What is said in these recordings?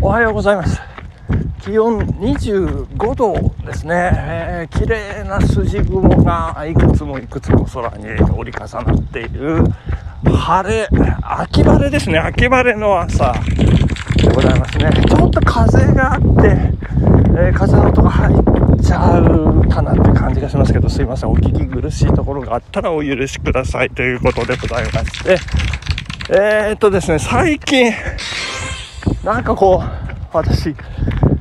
おはようございます。気温25度ですね、えー、綺麗な筋雲がいくつもいくつも空に折り重なっている。晴れ秋晴れですね。秋晴れの朝。でございますね。ちょっと風があって、えー、風の音が入っちゃうかなって感じがしますけどすいません。お聞き苦しいところがあったらお許しくださいということでございまして。えー、っとですね最近なんかこう私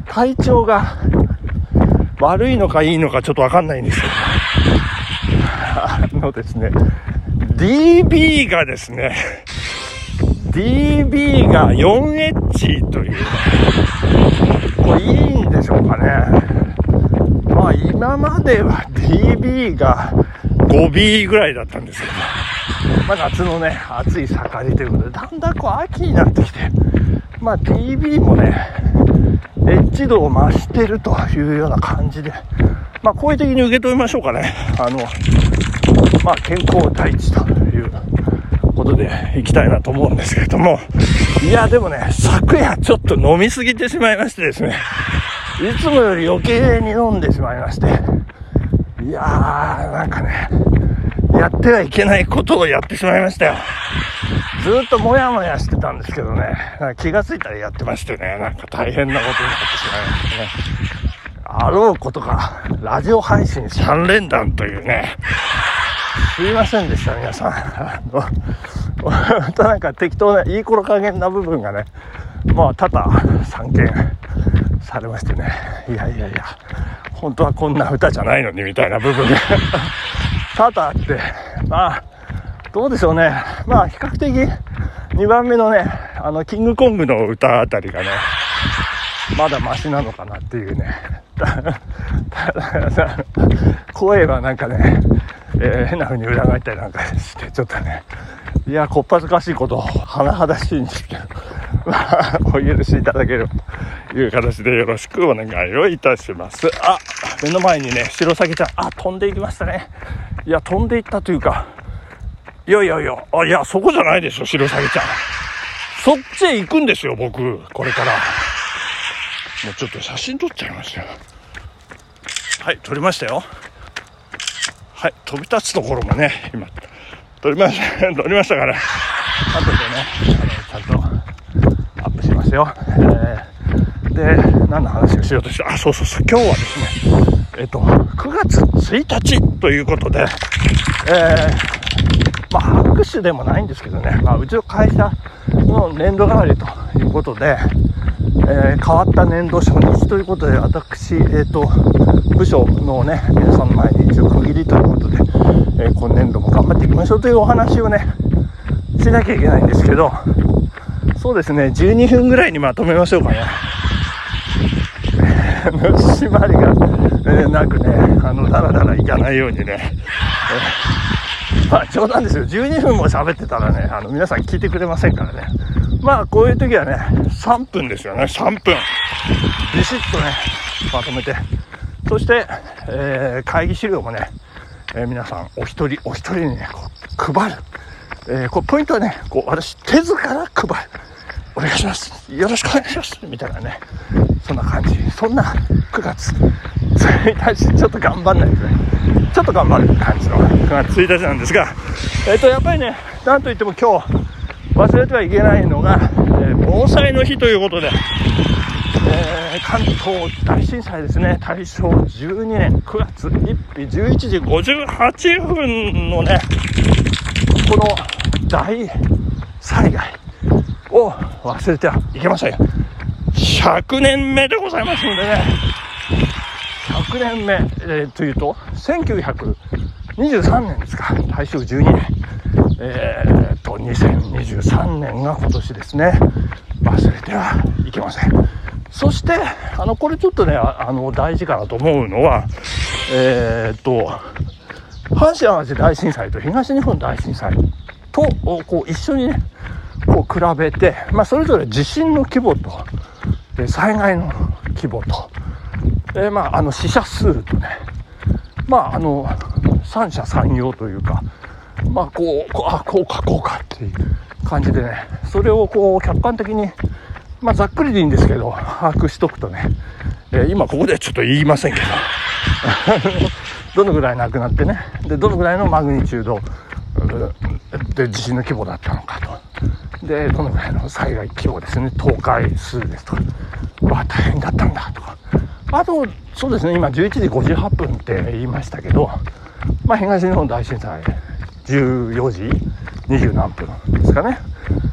体調が悪いのかいいのかちょっとわかんないんですけどあのですね DB がですね DB が 4H という、これいいんでしょうかね。まあ今までは DB が 5B ぐらいだったんですけど、まあ夏のね、暑い盛りということで、だんだんこう秋になってきて、まあ DB もね、エッジ度を増してるというような感じで、まあ好意的に受け止めましょうかね。あの、まあ健康第一ということで行きたいなと思うんですけれども、いや、でもね、昨夜ちょっと飲みすぎてしまいましてですね、いつもより余計に飲んでしまいまして、いやー、なんかね、やってはいけないことをやってしまいましたよ。ずっともやもやしてたんですけどね、気がついたらやってましてね、なんか大変なことになってしまいましてね。あろうことか、ラジオ配信3連弾というね、すいませんでした、皆さん。あの、本当なんか適当な、いい頃加減な部分がね、まあ、多々散見されましてね、いやいやいや、本当はこんな歌じゃないのにみたいな部分が多々あって、まあ、どうでしょうね。まあ、比較的2番目のね、あの、キングコングの歌あたりがね、まだマシなのかなっていうね。声はなんかね、えー、変な風に裏返ったりなんかして、ちょっとね、いや、こっぱずかしいこと、甚だしいんですけど、まあ、お許しいただければという形でよろしくお願いをいたします。あ、目の前にね、白鷺ちゃん、あ、飛んでいきましたね。いや、飛んでいったというか、いやいやいや、あ、いや、そこじゃないですよ、白鷺ちゃん。そっちへ行くんですよ、僕、これから。もうちょっと写真撮っちゃいましたよ。はい、撮りましたよ。はい、飛び立つところもね、今、撮りました、撮りましたから、後でね、あのちゃんとアップしますよ。えー、で、何の話をしようとして、あ、そうそうそう、今日はですね、えっと、9月1日ということで、えー、まあ、拍手でもないんですけどね、まあ、うちの会社の年度代わりということで、えー、変わった年度初日ということで、私、えっ、ー、と、部署のね、皆さんの前に一応区切りということで、えー、今年度も頑張っていきましょうというお話をね、しなきゃいけないんですけど、そうですね、12分ぐらいにまとめましょうかね。虫まりが、えー、なくね、あの、だらだらいかないようにね、まあ冗談ですよ。12分も喋ってたらね、あの、皆さん聞いてくれませんからね。まあ、こういう時はね、3分ですよね、3分。ビシッとね、まとめて。そして、えー、会議資料もね、え、皆さんお一人お一人にね、こう配る。え、こうポイントはね、こう私手ずから配る。お願いします。よろしくお願いします。みたいなね、そんな感じ。そんな9月。1日、ちょっと頑張んないですね。ちょっと頑張る感じの。9月1日なんですが、えっ、ー、と、やっぱりね、なんといっても今日、忘れてはいけないのが、えー、防災の日ということで、えー、関東大震災ですね、大正12年。9月1日。11時58分のね、この大災害を忘れてはいけません。100年目でございますのでね、100年目、えー、というと、1923年ですか、大正12年。えー、と、2023年が今年ですね。忘れてはいけません。そして、あの、これちょっとね、あの、大事かなと思うのは、えー、っと、阪神淡路大震災と東日本大震災と、こう、一緒にね、こう、比べて、まあ、それぞれ地震の規模と、で災害の規模と、え、まあ、あの、死者数とね、まあ、あの、三者三様というか、まあこう、こあ、こうか、こうかっていう感じでね、それをこう客観的にまあ、ざっくりでいいんですけど、把握しとくとね、えー、今ここではちょっと言いませんけど、どのぐらいなくなってね、で、どのぐらいのマグニチュードで地震の規模だったのかと。で、どのぐらいの災害規模ですね、倒壊数ですとか、わ、大変だったんだとか。あと、そうですね、今11時58分って言いましたけど、まあ、東日本大震災14時20何分ですかね。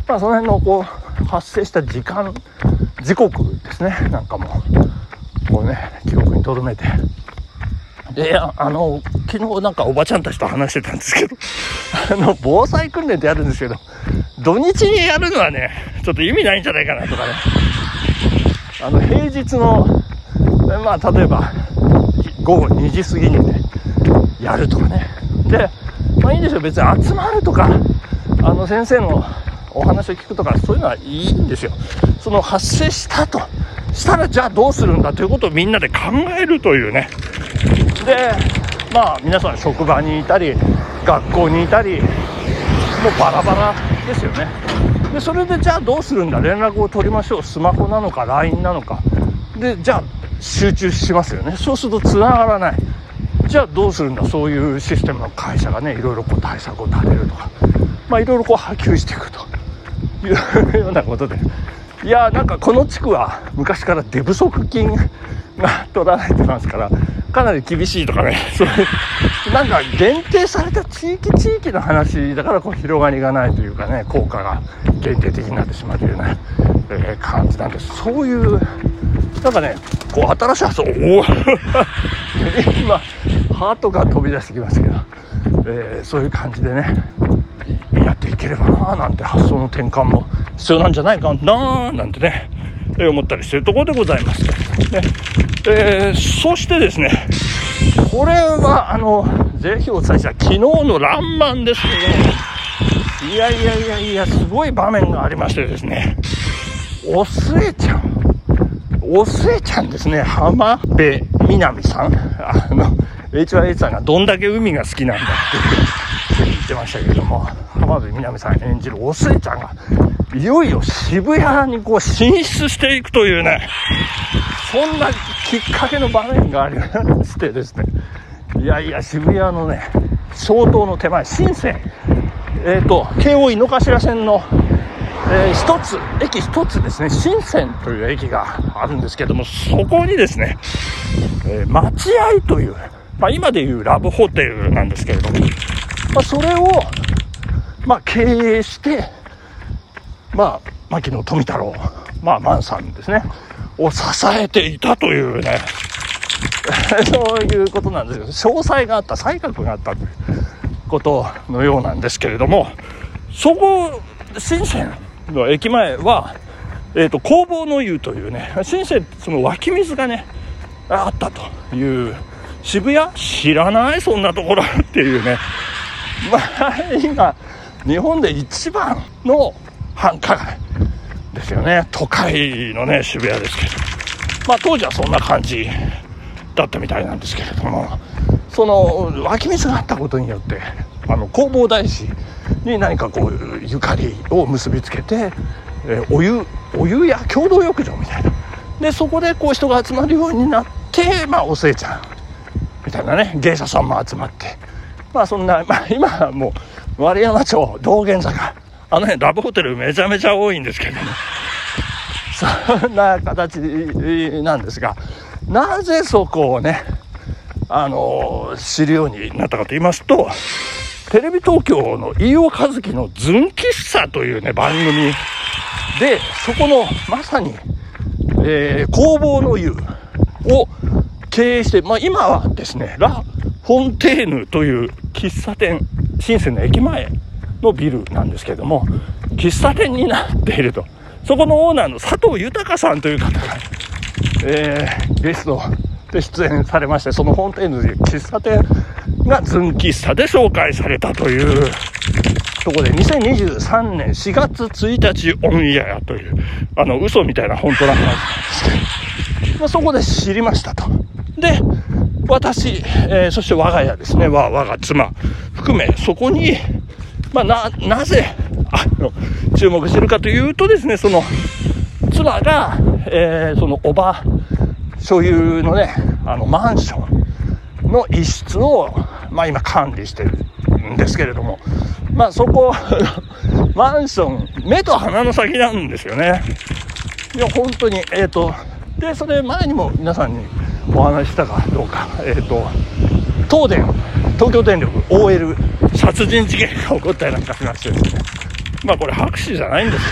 まあ、その辺のこう、発生した時間、時刻ですね、なんかも、こうね、記録に留めて、で、あの、昨日なんかおばちゃんたちと話してたんですけど、あの、防災訓練ってやるんですけど、土日にやるのはね、ちょっと意味ないんじゃないかなとかね。あの、平日の、まあ、例えば、午後2時過ぎにね、やるとかね。で、まあいいんですよ。別に集まるとか、あの、先生のお話を聞くとか、そういうのはいいんですよ。その発生したと。したらじゃあどうするんだということをみんなで考えるというね。でまあ皆さん職場にいたり学校にいたりもうバラバラですよね。でそれでじゃあどうするんだ？連絡を取りましょう。スマホなのか LINE なのか。でじゃあ集中しますよね。そうすると繋がらない。じゃあどうするんだ？そういうシステムの会社がねいろいろこう対策を立てるとか。まあいろいろこう波及していくと。いうようなことで。いやなんかこの地区は昔から出不足金が取られてますからかなり厳しいとかね、そういう、なんか限定された地域地域の話だからこう広がりがないというかね、効果が限定的になってしまうというような、えー、感じなんです。そういう、なんかね、こう新しい発想、今、ハートが飛び出してきましたけど、えー、そういう感じでね、やっていければなーなんて発想の転換も必要なんじゃないかなーなんてね、思ったりしてるところでございます。ねえー、そしてですね、これは、あの、ぜひお伝えした昨日のランマンですけど、いやいやいやいや、すごい場面がありましてですね、おすえちゃん、おすえちゃんですね、浜辺美波さん、あの、HYH さんがどんだけ海が好きなんだってってましたけども、浜辺美波さん演じるおすえちゃんが、いよいよ渋谷にこう進出していくというね、そんなきっかけの場面がありましてですね、いやいや、渋谷のね、相当の手前、新線、えっ、ー、と、京王井の頭線の、えー、一つ、駅一つですね、新線という駅があるんですけども、そこにですね、えー、待合という、まあ、今でいうラブホテルなんですけれども、まあ、それを、まあ、経営して、まあ、牧野富太郎、まあ、万さんですね、を支えていたというね、そういうことなんですよ。詳細があった、才覚があったということのようなんですけれども、そこ、深センの駅前は、えっ、ー、と、工房の湯というね、深セン、その湧き水がね、あったという、渋谷？知らない？そんなところっていうね。まあ、今、日本で一番の繁華街ですよね。都会のね渋谷ですけど。まあ当時はそんな感じだったみたいなんですけれども。その湧き水があったことによってあの弘法大師に何かこうゆかりを結びつけて、え、お湯お湯や共同浴場みたいな。でそこでこう人が集まるようになってまあおせいちゃんみたいなね芸者さんも集まってまあそんな、まあ、今はもう丸山町道玄坂あの辺ラブホテルめちゃめちゃ多いんですけどね。そんな形なんですが、なぜそこをね、あの知るようになったかと言いますと、テレビ東京の飯尾和樹のズン喫茶というね、番組で、そこのまさに、えー、工房の湯を経営して、まあ今はですね、ラ・フォンテーヌという喫茶店、深センの駅前のビルなんですけれども、喫茶店になっていると。そこのオーナーの佐藤豊さんという方が、えー、ゲストで出演されまして、その本店の喫茶店がズン喫茶で紹介されたというところで、2023年4月1日オンエアという、あの、嘘みたいな本当な話なんですけど、まあ、そこで知りましたと。で、私、えー、そして我が家ですね、我が妻含め、そこに、まあ、な、なぜ、あの、注目してるかというとですね、その、妻が、えー、そのおば所有のねあのマンションの一室を、まあ、今管理してるんですけれどもまあそこ マンション目と鼻の先なんですよね。いや本当にえっ、ー、とでそれ前にも皆さんにお話したかどうか。え、ー、と東電東京電力 OL 殺人事件が起こったりなんかしましてですね。まあこれ拍手じゃないんです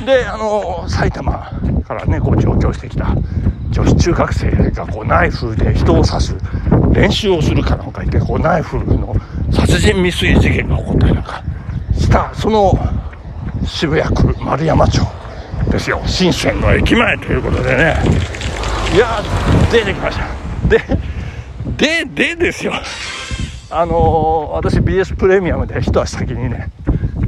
よ。であの埼玉からねこう上京してきた女子中学生がこうナイフで人を刺す練習をするかなんか言ってこうナイフの殺人未遂事件が起こったりなんか。したその渋谷区丸山町ですよ。深センの駅前ということでね。いや出てきました。でででですよ。あのー、私 BS プレミアムで一足先にね、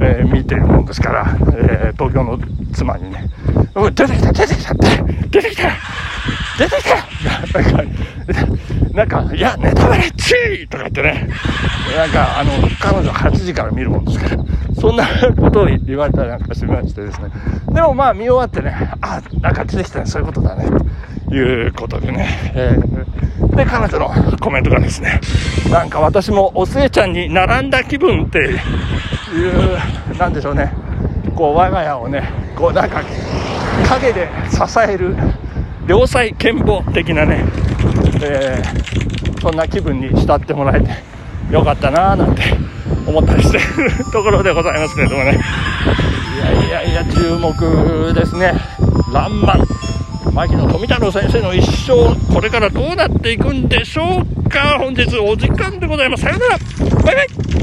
えー、見てるもんですから、えー、東京の妻にね「出てきた出てきた」って。出てきた。出てきた。なんか、いや、ネタバレチーとか言ってね、なんか、あの、彼女8時から見るもんですから、そんなことを言われたりなんかしましてですね。でもまあ見終わってね、あ、なんか出てきたね、そういうことだね、いうことでね、えー、で、彼女のコメントがですね、なんか私もお寿恵ちゃんに並んだ気分っていう、なんでしょうね、こう、我が家をね、こう、なんか、陰で支える、良妻賢母的なね、えー、そんな気分に浸ってもらえてよかったなーなんて思ったりしてるところでございますけれどもね。いやいやいや注目ですね「らんまん」牧野富太郎先生の一生これからどうなっていくんでしょうか？本日お時間でございます。さようなら。バイバイ。